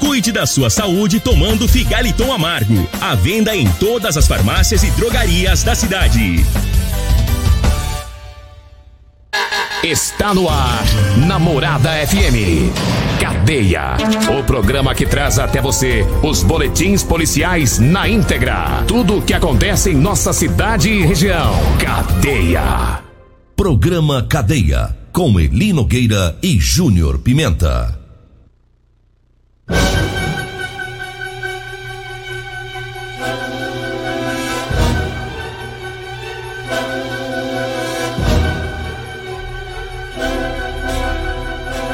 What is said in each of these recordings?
Cuide da sua saúde tomando Figaliton Amargo. A venda em todas as farmácias e drogarias da cidade. Está no ar, Namorada FM. Cadeia. O programa que traz até você os boletins policiais na íntegra. Tudo o que acontece em nossa cidade e região. Cadeia. Programa Cadeia. Com Eli Nogueira e Júnior Pimenta.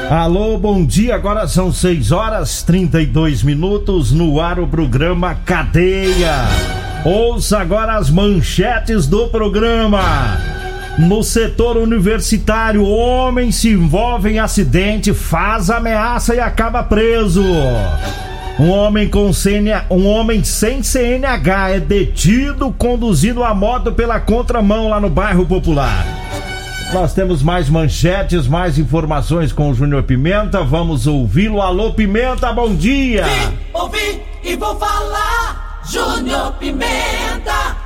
Alô, bom dia. Agora são 6 horas 32 minutos no ar o programa Cadeia. Ouça agora as manchetes do programa. No setor universitário, homem se envolve em acidente, faz ameaça e acaba preso. Um homem com CNH, um homem sem CNH é detido conduzindo a moto pela contramão lá no bairro Popular. Nós temos mais manchetes, mais informações com o Júnior Pimenta. Vamos ouvi-lo. Alô, Pimenta, bom dia! Vim, ouvi e vou falar, Júnior Pimenta!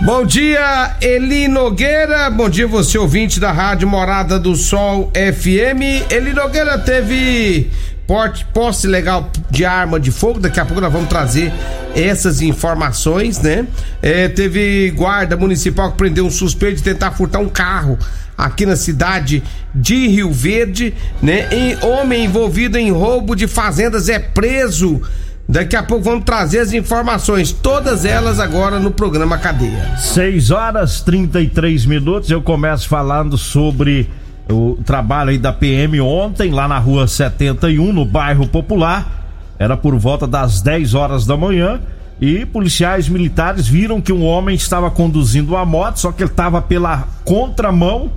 Bom dia, Eli Nogueira. Bom dia, você ouvinte da Rádio Morada do Sol FM. Eli Nogueira teve porte, posse legal de arma de fogo. Daqui a pouco nós vamos trazer essas informações, né? É, teve guarda municipal que prendeu um suspeito de tentar furtar um carro aqui na cidade de Rio Verde, né? E homem envolvido em roubo de fazendas é preso. Daqui a pouco vamos trazer as informações, todas elas agora no programa Cadeia. 6 horas 33 minutos. Eu começo falando sobre o trabalho aí da PM ontem, lá na rua 71, no bairro Popular. Era por volta das 10 horas da manhã. E policiais militares viram que um homem estava conduzindo uma moto, só que ele estava pela contramão.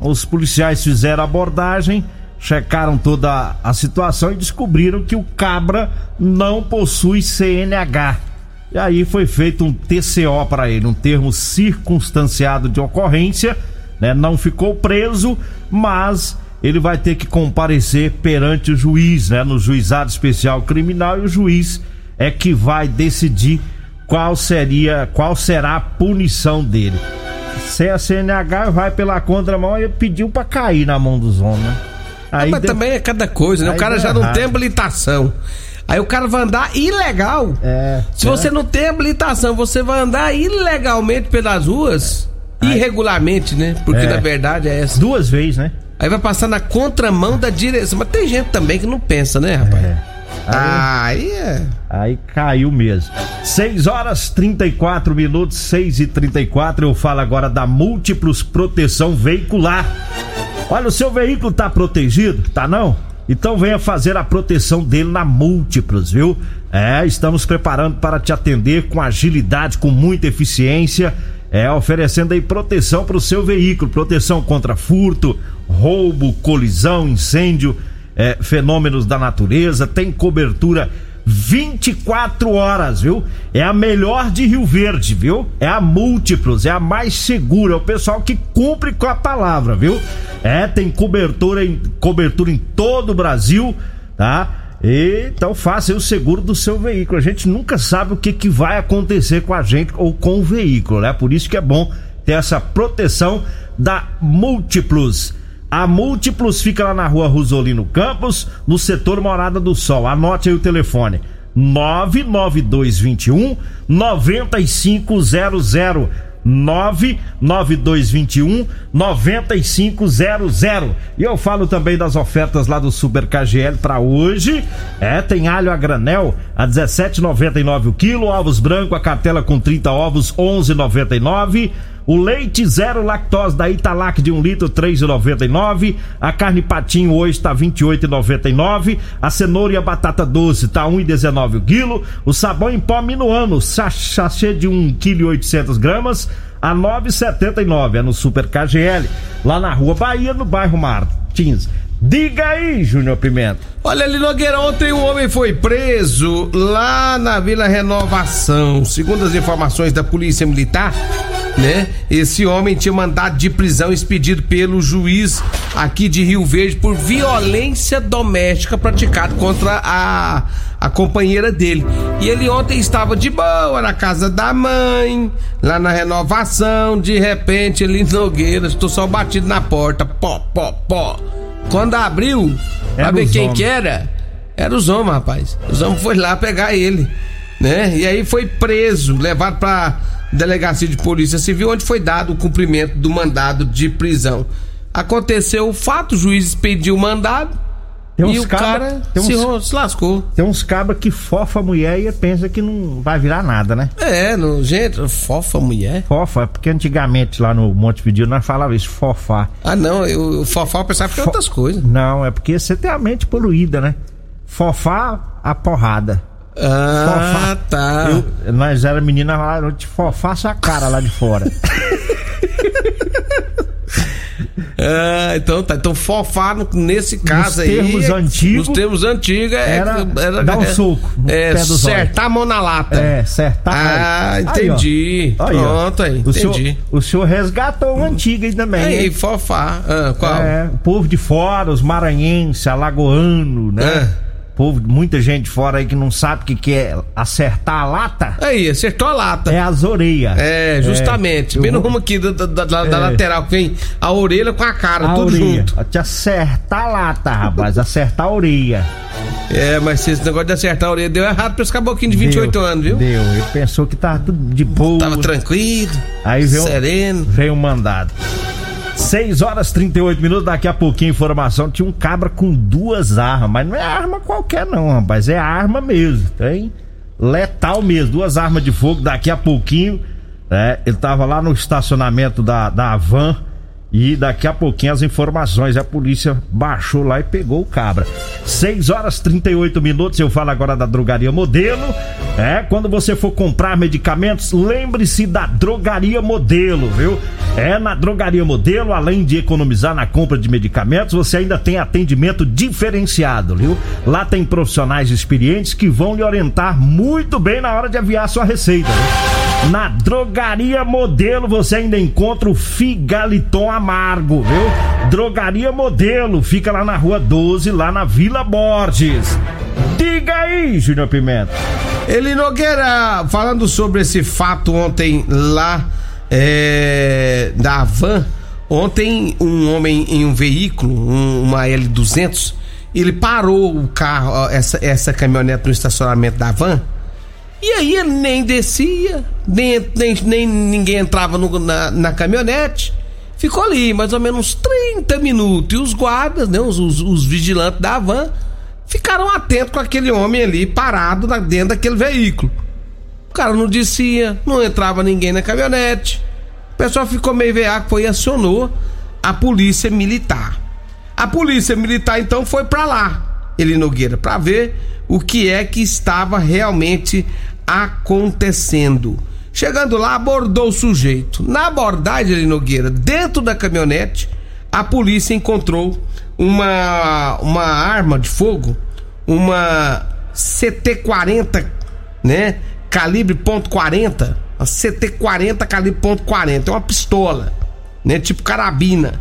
Os policiais fizeram a abordagem checaram toda a situação e descobriram que o cabra não possui CNH. E aí foi feito um TCO para ele, um termo circunstanciado de ocorrência, né? Não ficou preso, mas ele vai ter que comparecer perante o juiz, né? No juizado especial criminal e o juiz é que vai decidir qual seria, qual será a punição dele. Se a CNH vai pela contramão, ele pediu para cair na mão dos homens, né? Aí mas também é cada coisa, né? o cara já errado. não tem habilitação. Aí o cara vai andar ilegal. É, Se é. você não tem habilitação, você vai andar ilegalmente pelas ruas. Aí. Irregularmente, né? Porque é. na verdade é essa. Duas vezes, né? Aí vai passar na contramão da direção. Mas tem gente também que não pensa, né, rapaz? É. Aí, aí, é. Aí caiu mesmo. 6 horas 34 minutos, 6 e 34 Eu falo agora da Múltiplos Proteção Veicular. Olha, o seu veículo tá protegido? Tá não? Então venha fazer a proteção dele na Múltiplos, viu? É, estamos preparando para te atender com agilidade, com muita eficiência, é, oferecendo aí proteção para o seu veículo, proteção contra furto, roubo, colisão, incêndio, é, fenômenos da natureza, tem cobertura 24 horas, viu? É a melhor de Rio Verde, viu? É a Múltiplos, é a mais segura, é o pessoal que cumpre com a palavra, viu? É, tem cobertura em, cobertura em todo o Brasil, tá? Então faça o seguro do seu veículo. A gente nunca sabe o que, que vai acontecer com a gente ou com o veículo, né? Por isso que é bom ter essa proteção da Múltiplos. A Múltiplos fica lá na rua Rosolino Campos, no setor Morada do Sol. Anote aí o telefone: 99221 9500. 99221 9500. E eu falo também das ofertas lá do Super KGL para hoje. É, tem alho a granel a 17,99 o quilo, ovos branco, a cartela com 30 ovos 11,99 o leite zero lactose da Italac de 1 um litro 3,99, a carne patinho hoje está 28,99, a cenoura e a batata doce tá 1,19 o quilo, o sabão em pó minuano, sachê de 1 kg 800 gramas a 9,79 é no Super KGL, lá na Rua Bahia, no bairro Martins. Diga aí, Júnior Pimenta. Olha ali, Nogueira, ontem um homem foi preso lá na Vila Renovação. Segundo as informações da Polícia Militar, né? Esse homem tinha mandado de prisão expedido pelo juiz aqui de Rio Verde por violência doméstica praticada contra a, a companheira dele. E ele ontem estava de boa na casa da mãe, lá na renovação. De repente, ele Nogueira, estou só batido na porta. Pó, pó, pó. Quando abriu, era ver quem homens. que era, era os homens, rapaz. Os homens foi lá pegar ele, né? E aí foi preso, levado pra delegacia de polícia civil, onde foi dado o cumprimento do mandado de prisão. Aconteceu o fato, o juiz pediu o mandado, tem uns e o cara tem uns, se, lascou. Tem uns cabras que fofa a mulher e pensa que não vai virar nada, né? É, no, gente, fofa a mulher? Fofa, porque antigamente lá no Monte Pedido nós falávamos isso, fofar. Ah, não, eu, fofar eu pensava que Fo... outras coisas. Não, é porque você tem a mente poluída, né? Fofar a porrada. Ah, fofar. tá. Eu, nós era menina lá, eu te fofar sua cara lá de fora. Ah, então tá. Então fofar nesse caso nos aí. Termos é, antigos, nos termos antigos é, era, dar um soco. É, acertar a mão na lata. É, acertar. Ah, entendi. Aí, Pronto aí, o entendi. Senhor, o senhor resgatou o antigo aí também. Aí, fofar. Ah, qual? É, o povo de fora, os maranhenses, alagoano, né? Ah povo, muita gente fora aí que não sabe o que, que é acertar a lata. Aí, acertou a lata. É as orelhas. É, justamente. É, Bem no rumo aqui da, da, da, é. da, lateral, que vem a orelha com a cara, a tudo orelha. junto. Te acertar a lata, rapaz. acertar a orelha. É, mas esse negócio de acertar a orelha deu errado pra esse caboclinho de 28 deu, anos, viu? Deu. Ele pensou que tava tudo de boa. Tava tranquilo. Aí veio, sereno. Veio um mandado. 6 horas 38 minutos, daqui a pouquinho informação. Tinha um cabra com duas armas, mas não é arma qualquer, não, rapaz. É arma mesmo, tem? Letal mesmo, duas armas de fogo. Daqui a pouquinho, né? Ele tava lá no estacionamento da, da van e daqui a pouquinho as informações. A polícia baixou lá e pegou o cabra. 6 horas 38 minutos. Eu falo agora da drogaria modelo. É, quando você for comprar medicamentos, lembre-se da drogaria modelo, viu? É na drogaria modelo, além de economizar na compra de medicamentos, você ainda tem atendimento diferenciado, viu? Lá tem profissionais experientes que vão lhe orientar muito bem na hora de aviar sua receita, viu? Na Drogaria Modelo você ainda encontra o Figaliton Amargo, viu? Drogaria Modelo, fica lá na Rua 12, lá na Vila Borges. Diga aí, Júnior Pimenta. Eli Nogueira, falando sobre esse fato ontem lá é, da van, ontem um homem em um veículo, um, uma L200, ele parou o carro, essa, essa caminhonete no estacionamento da van e aí ele nem descia, nem, nem, nem ninguém entrava no, na, na, caminhonete. Ficou ali mais ou menos 30 minutos. E os guardas, né, os, os, os vigilantes da van, ficaram atentos com aquele homem ali parado dentro daquele veículo. O cara não descia, não entrava ninguém na caminhonete. O pessoal ficou meio veaco, foi e acionou a polícia militar. A polícia militar então foi para lá, ele Nogueira, para ver o que é que estava realmente acontecendo. Chegando lá, abordou o sujeito. Na abordagem ali, Nogueira, dentro da caminhonete, a polícia encontrou uma, uma arma de fogo, uma CT-40, né? Calibre .40, a CT-40 calibre .40, é uma pistola, né? Tipo carabina.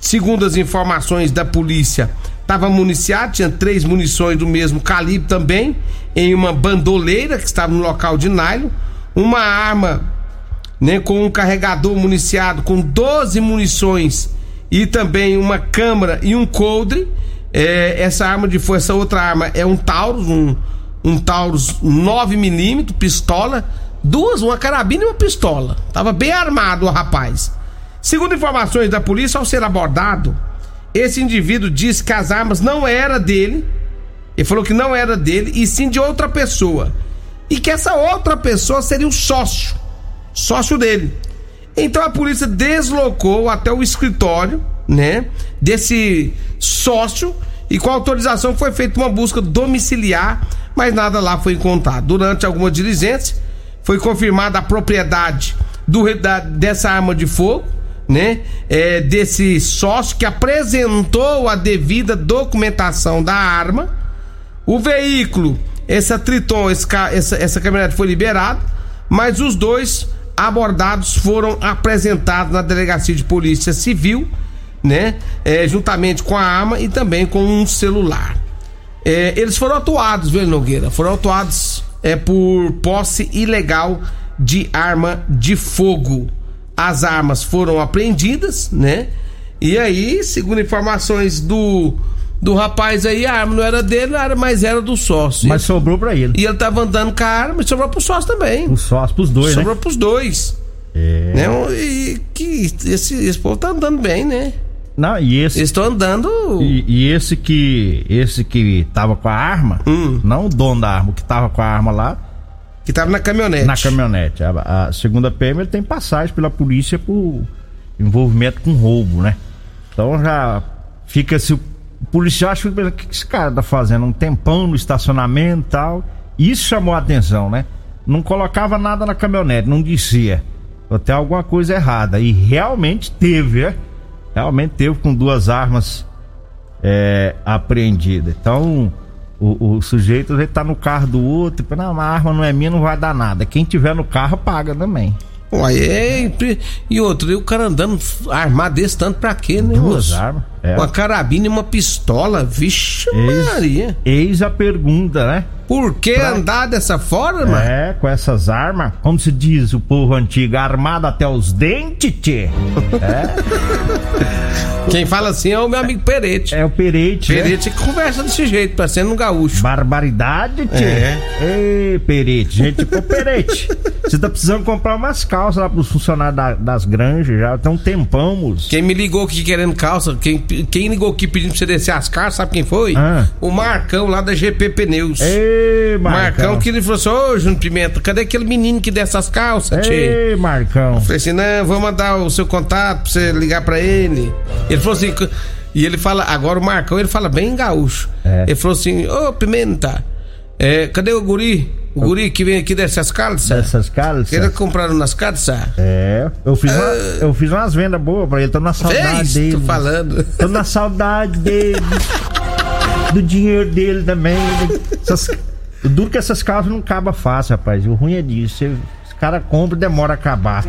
Segundo as informações da polícia, estava municiado, tinha três munições do mesmo calibre também, em uma bandoleira que estava no local de nylon, uma arma né, com um carregador municiado com 12 munições e também uma câmara e um coldre. É, essa arma de força, outra arma é um Taurus, um, um Taurus 9mm, pistola, duas, uma carabina e uma pistola. Tava bem armado o rapaz. Segundo informações da polícia, ao ser abordado, esse indivíduo disse que as armas não era dele. Ele falou que não era dele e sim de outra pessoa. E que essa outra pessoa seria o sócio, sócio dele. Então a polícia deslocou até o escritório, né, desse sócio e com autorização foi feita uma busca domiciliar, mas nada lá foi encontrado. Durante algumas diligências foi confirmada a propriedade do, da, dessa arma de fogo, né? É, desse sócio que apresentou a devida documentação da arma. O veículo, essa Triton, esse, essa, essa caminhonete foi liberada, mas os dois abordados foram apresentados na delegacia de polícia civil, né? É, juntamente com a arma e também com um celular. É, eles foram atuados, viu, Nogueira? Foram atuados é por posse ilegal de arma de fogo. As armas foram apreendidas, né? E aí, segundo informações do do rapaz aí, a arma não era dele, não era, mas era do sócio. Mas sobrou pra ele. E ele tava andando com a arma e sobrou pro sócio também. O sócio pros dois, sobrou né? pros dois. É. Né? E que esse, esse povo tá andando bem, né? Não, e esse. Estão andando. E, e, esse que. Esse que tava com a arma, hum. não o dono da arma, o que tava com a arma lá. Que tava na caminhonete. Na caminhonete. A, a segunda PM ele tem passagem pela polícia por envolvimento com roubo, né? Então já fica se o policial acha que, que esse cara tá fazendo um tempão no estacionamento e tal. Isso chamou a atenção, né? Não colocava nada na caminhonete, não dizia. Até alguma coisa errada. E realmente teve, né? realmente teve com duas armas é, apreendidas. Então, o, o sujeito ele tá no carro do outro, tipo, não, a arma não é minha, não vai dar nada. Quem tiver no carro paga também. Uai, é, e outro, e o cara andando armado desse tanto pra quê, né? Duas armas. É. Uma carabina e uma pistola, vixe eis, Maria. Eis a pergunta, né? Por que pra... andar dessa forma? É, com essas armas, como se diz o povo antigo, armado até os dentes, tchê. É. Quem fala assim é o meu amigo Perete. É o Perete. Né? Perete né? que conversa desse jeito, parecendo um gaúcho. Barbaridade, tchê. É. Ei, Perete, gente, pô, Perete. Você tá precisando comprar umas calças lá pros funcionários da, das granjas, já tem um tempão, moço. Quem me ligou aqui querendo calça, quem, quem ligou aqui pedindo pra você descer as calças, sabe quem foi? Ah. O Marcão lá da GP Pneus. Ei, Marcão. Marcão que ele falou assim: Ô, Júnior Pimenta, cadê aquele menino que desce as calças, tchê? Ei, Marcão. Eu falei assim: não, vou mandar o seu contato pra você ligar pra ele. Ele falou assim. E ele fala, agora o Marcão, ele fala bem gaúcho. É. Ele falou assim: Ô, Pimenta, é, cadê o guri? O guri que vem aqui dessas calças. Dessas calças. Ele compraram nas calças. É. Eu fiz, uma, uh, eu fiz umas vendas boas pra ele. Tô na saudade fez, dele. Tô falando. Tô na saudade dele. do dinheiro dele também. Essas, o duro que essas calças não acabam fácil, rapaz. O ruim é disso. Você, os caras compram e demora a acabar.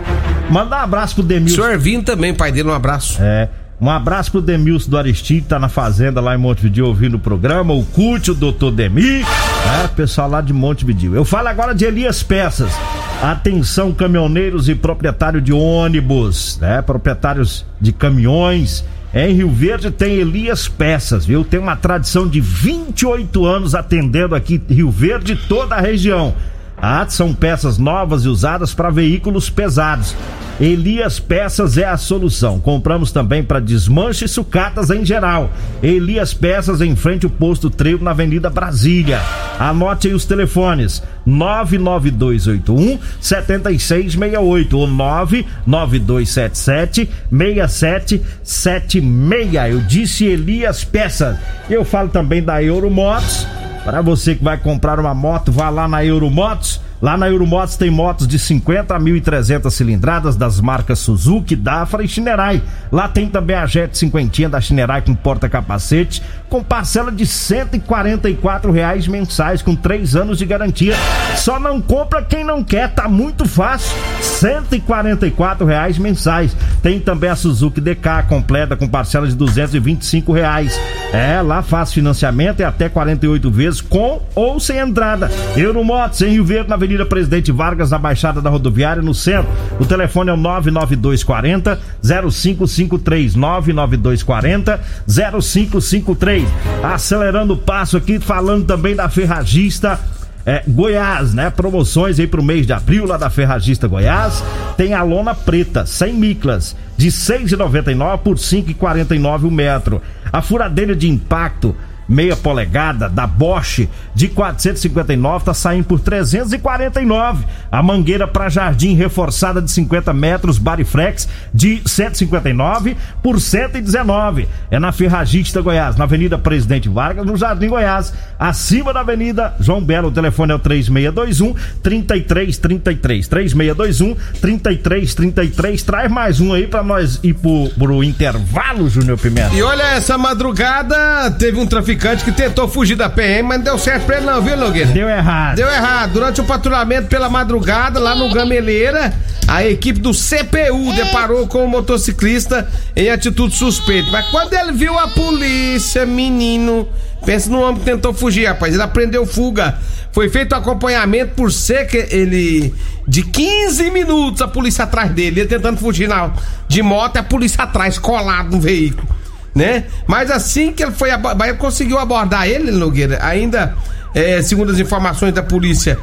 Manda um abraço pro Demilson. O senhor Vinho também, pai dele, um abraço. É. Um abraço pro Demilson do Aristide, tá na fazenda lá em Montevideo ouvindo o programa. O Cute, o doutor Demi, né? Pessoal lá de Montevideo. Eu falo agora de Elias Peças. Atenção, caminhoneiros e proprietário de ônibus, né? Proprietários de caminhões. Em Rio Verde tem Elias Peças, viu? Tem uma tradição de 28 anos atendendo aqui Rio Verde toda a região. Ah, são peças novas e usadas para veículos pesados. Elias Peças é a solução. Compramos também para desmanche e sucatas em geral. Elias Peças em frente ao posto Trevo na Avenida Brasília. Anote aí os telefones: 99281 7668 ou 99277 6776. Eu disse Elias Peças. Eu falo também da Euromotos para você que vai comprar uma moto, vá lá na Euromotos. Lá na Euromotos tem motos de 50 a 1.300 cilindradas das marcas Suzuki, Dafra e Shinerai. Lá tem também a Jet 50 da Shinerai com porta-capacete, com parcela de 144 reais mensais, com 3 anos de garantia. Só não compra quem não quer, tá muito fácil. 144 reais mensais. Tem também a Suzuki DK completa com parcela de 225 reais. É, lá faz financiamento e até 48 vezes com ou sem entrada. Euromotos em Rio Verde, na Presidente Vargas, na Baixada da Rodoviária, no centro. O telefone é o 99240 0553 99240 0553. Acelerando o passo aqui, falando também da Ferragista é, Goiás, né? Promoções aí pro mês de abril lá da Ferragista Goiás. Tem a lona preta, 100 miclas, de 6,99 por 5,49 o metro. A furadeira de impacto meia polegada da Bosch de 459 tá saindo por 349. A mangueira para jardim reforçada de 50 metros Bariflex de 159 por 119. É na Ferragista Goiás, na Avenida Presidente Vargas, no Jardim Goiás, acima da Avenida João Belo. O telefone é o 3621 3333 3621 3333. Traz mais um aí para nós ir pro, pro intervalo, Júnior Pimenta. E olha essa madrugada teve um traficante que tentou fugir da PM, mas não deu certo pra ele não, viu, Nogueira? Deu errado. Deu errado. Durante o patrulhamento pela madrugada, lá no Gameleira, a equipe do CPU deparou com o motociclista em atitude suspeita. Mas quando ele viu a polícia, menino, pensa no homem que tentou fugir, rapaz. Ele aprendeu fuga. Foi feito acompanhamento por cerca ele de 15 minutos a polícia atrás dele, ele tentando fugir na, de moto e a polícia atrás colado no veículo né? Mas assim que ele foi, mas conseguiu abordar ele, Nogueira, ainda, é, segundo as informações da polícia,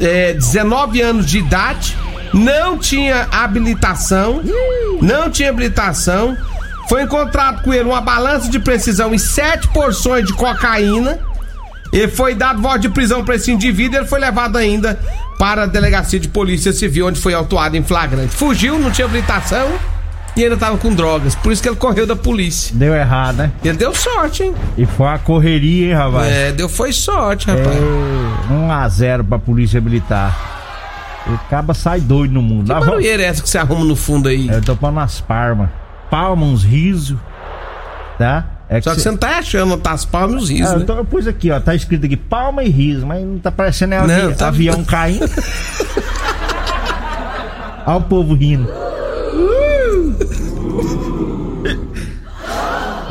é, 19 anos de idade, não tinha habilitação, não tinha habilitação. Foi encontrado com ele uma balança de precisão e sete porções de cocaína. Ele foi dado voz de prisão para esse indivíduo e ele foi levado ainda para a delegacia de polícia civil, onde foi autuado em flagrante. Fugiu, não tinha habilitação e ainda tava com drogas. Por isso que ele correu da polícia. Deu errado, né? Ele deu sorte, hein? E foi uma correria, hein, rapaz? É, deu foi sorte, rapaz. É, 1 a 0 pra polícia militar. O caba sai doido no mundo. Que Lá, barulheira é essa que você arruma no fundo aí? Eu tô pondo as palmas. Palmas, uns risos. Tá? É Só que, você não tá achando, tá as palmas e os risos. É, né? então eu pus aqui, ó. Tá escrito aqui palma e riso, mas não tá parecendo é Não, avi tá- avião caindo. Olha o povo rindo.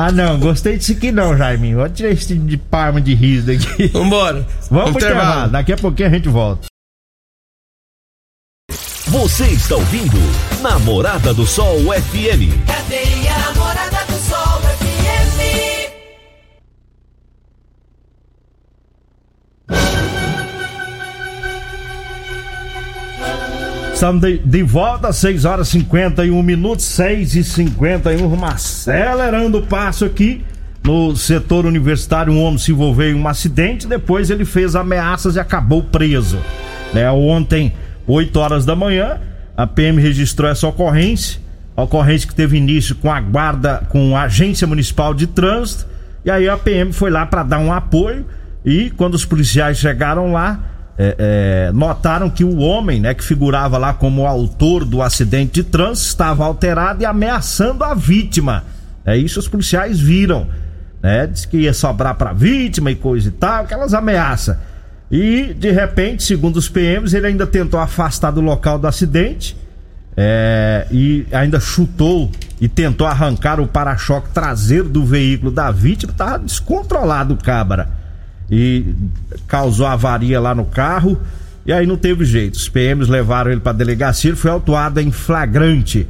Ah não, gostei disso aqui não, Jaiminho. Vou tirar esse tipo de palma de riso daqui. Vambora. Vamos pro intervalo. Daqui a pouquinho a gente volta. Você está ouvindo Namorada do Sol FM. Cadeia Namorada do Estamos de, de volta, 6 horas e 51 minutos, 6 e 51 Vamos acelerando o passo aqui. No setor universitário, um homem se envolveu em um acidente, depois ele fez ameaças e acabou preso. Né? Ontem, 8 horas da manhã, a PM registrou essa ocorrência. Ocorrência que teve início com a guarda, com a Agência Municipal de Trânsito. E aí a PM foi lá para dar um apoio. E quando os policiais chegaram lá, é, é, notaram que o homem, né, que figurava lá como autor do acidente de trânsito, estava alterado e ameaçando a vítima. É isso os policiais viram, né? Diz que ia sobrar para vítima e coisa e tal, aquelas ameaças. E de repente, segundo os PMs, ele ainda tentou afastar do local do acidente. é, e ainda chutou e tentou arrancar o para-choque traseiro do veículo da vítima. Tava descontrolado o cabra e causou avaria lá no carro. E aí não teve jeito. Os PMs levaram ele para delegacia, ele foi autuado em flagrante.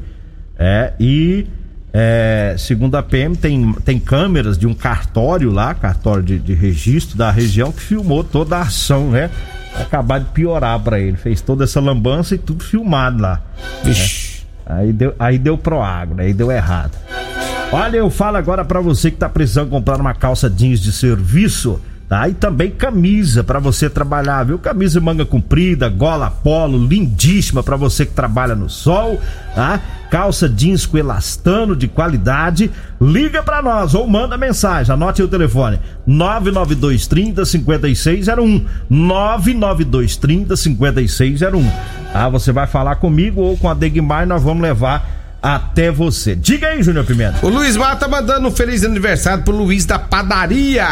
É, e é, segundo a PM, tem, tem câmeras de um cartório lá, cartório de, de registro da região, que filmou toda a ação, né? Acabar de piorar para ele. Fez toda essa lambança e tudo filmado lá. Vixe. Aí deu, aí deu pro agro, aí deu errado. Olha, eu falo agora pra você que tá precisando comprar uma calça jeans de serviço, tá? E também camisa pra você trabalhar, viu? Camisa manga comprida, gola polo, lindíssima pra você que trabalha no sol, tá? Calça jeans com elastano de qualidade. Liga pra nós ou manda mensagem. Anote o telefone: 99230 5601. 99230 5601. Ah, você vai falar comigo ou com a Degmar, nós vamos levar até você. Diga aí, Júnior Pimenta. O Luiz Mar tá mandando um feliz aniversário pro Luiz da Padaria.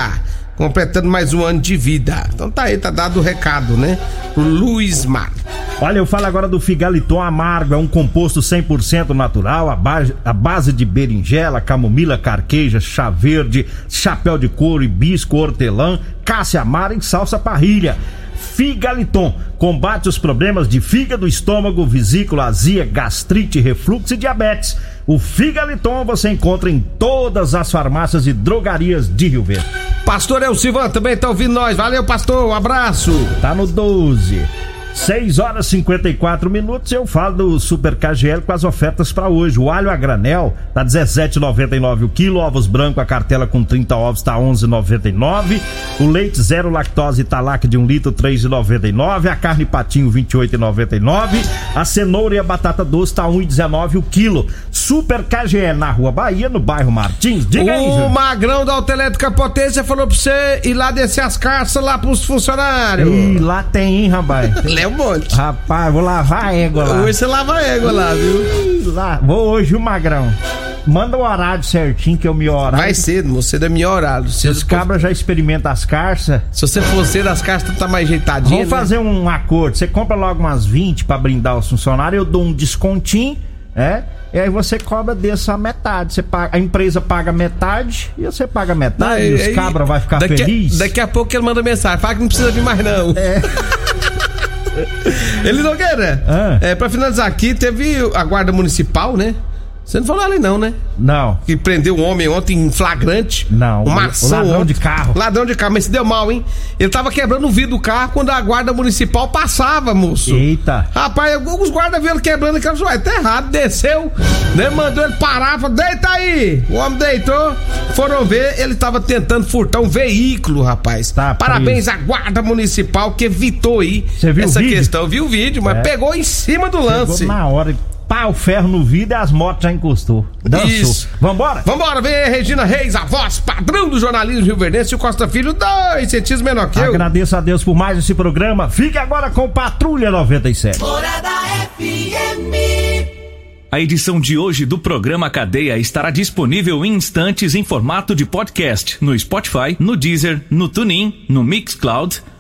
Completando mais um ano de vida. Então tá aí, tá dado o recado, né? Pro Luiz Mar. Olha, eu falo agora do Figaliton Amargo, é um composto 100% natural, a base, a base de berinjela, camomila, carqueja, chá verde, chapéu de couro, hibisco, hortelã, cássia amara e salsa parrilha. Figaliton combate os problemas de fígado, estômago, vesícula, azia, gastrite, refluxo e diabetes. O Figaliton você encontra em todas as farmácias e drogarias de Rio Verde. Pastor Elcivan também tá ouvindo nós. Valeu, pastor. Um abraço. Tá no 12. 6 horas e 54 minutos. Eu falo do Super KGL com as ofertas para hoje. O alho a granel tá 17,99 o quilo. Ovos branco a cartela com 30 ovos tá 11,99. O leite zero lactose Italac de 1 um litro 3,99. A carne patinho 28,99. A cenoura e a batata doce tá 1,19 o quilo. Super KGL na Rua Bahia, no bairro Martins. Diga aí. O Magrão da Autoelétrica Potência falou pra você ir lá descer as carças lá pros funcionários. E lá tem, hein, rapaz? um monte. Rapaz, vou lavar a égua lá. Hoje você lava a égua lá, viu? Lá, vou hoje, o Magrão. Manda o horário certinho que eu me horário. Vai cedo, você é meu horário. Se os cabras já experimentam as carças. Se você for cedo, as carças tá mais ajeitadinhas. Vamos né? fazer um acordo. Você compra logo umas 20 para brindar os funcionários, eu dou um descontinho, é? E aí você cobra dessa metade. Você paga, a empresa paga metade e você paga metade. Não, e os cabras vai ficar daqui, feliz. Daqui a pouco ele manda mensagem. Fala que não precisa vir mais, não. É. Ele Nogueira, ah. é, pra finalizar aqui, teve a guarda municipal, né? Você não falou ali não, né? Não. Que prendeu um homem ontem em flagrante. Não. Uma ação ladrão ontem. de carro. Ladrão de carro, mas se deu mal, hein? Ele tava quebrando o vidro do carro quando a guarda municipal passava, moço. Eita. Rapaz, os guardas viram quebrando aquilo, vai, tá errado, desceu, né? Mandou ele parar, falou, deita aí. O homem deitou, foram ver, ele tava tentando furtar um veículo, rapaz. Tá Parabéns preso. à guarda municipal que evitou aí essa questão. Viu o vídeo, mas é. pegou em cima do lance. Pegou na hora pá, o ferro no vidro e as motos já encostou. Dançou. Isso. Vambora? Vambora, vem aí, Regina Reis, a voz padrão do jornalismo Rio Verdense e o Costa Filho, dois centímetros menor que eu. Agradeço a Deus por mais esse programa. Fique agora com Patrulha 97. Morada FM. A edição de hoje do programa Cadeia estará disponível em instantes em formato de podcast no Spotify, no Deezer, no TuneIn, no Mixcloud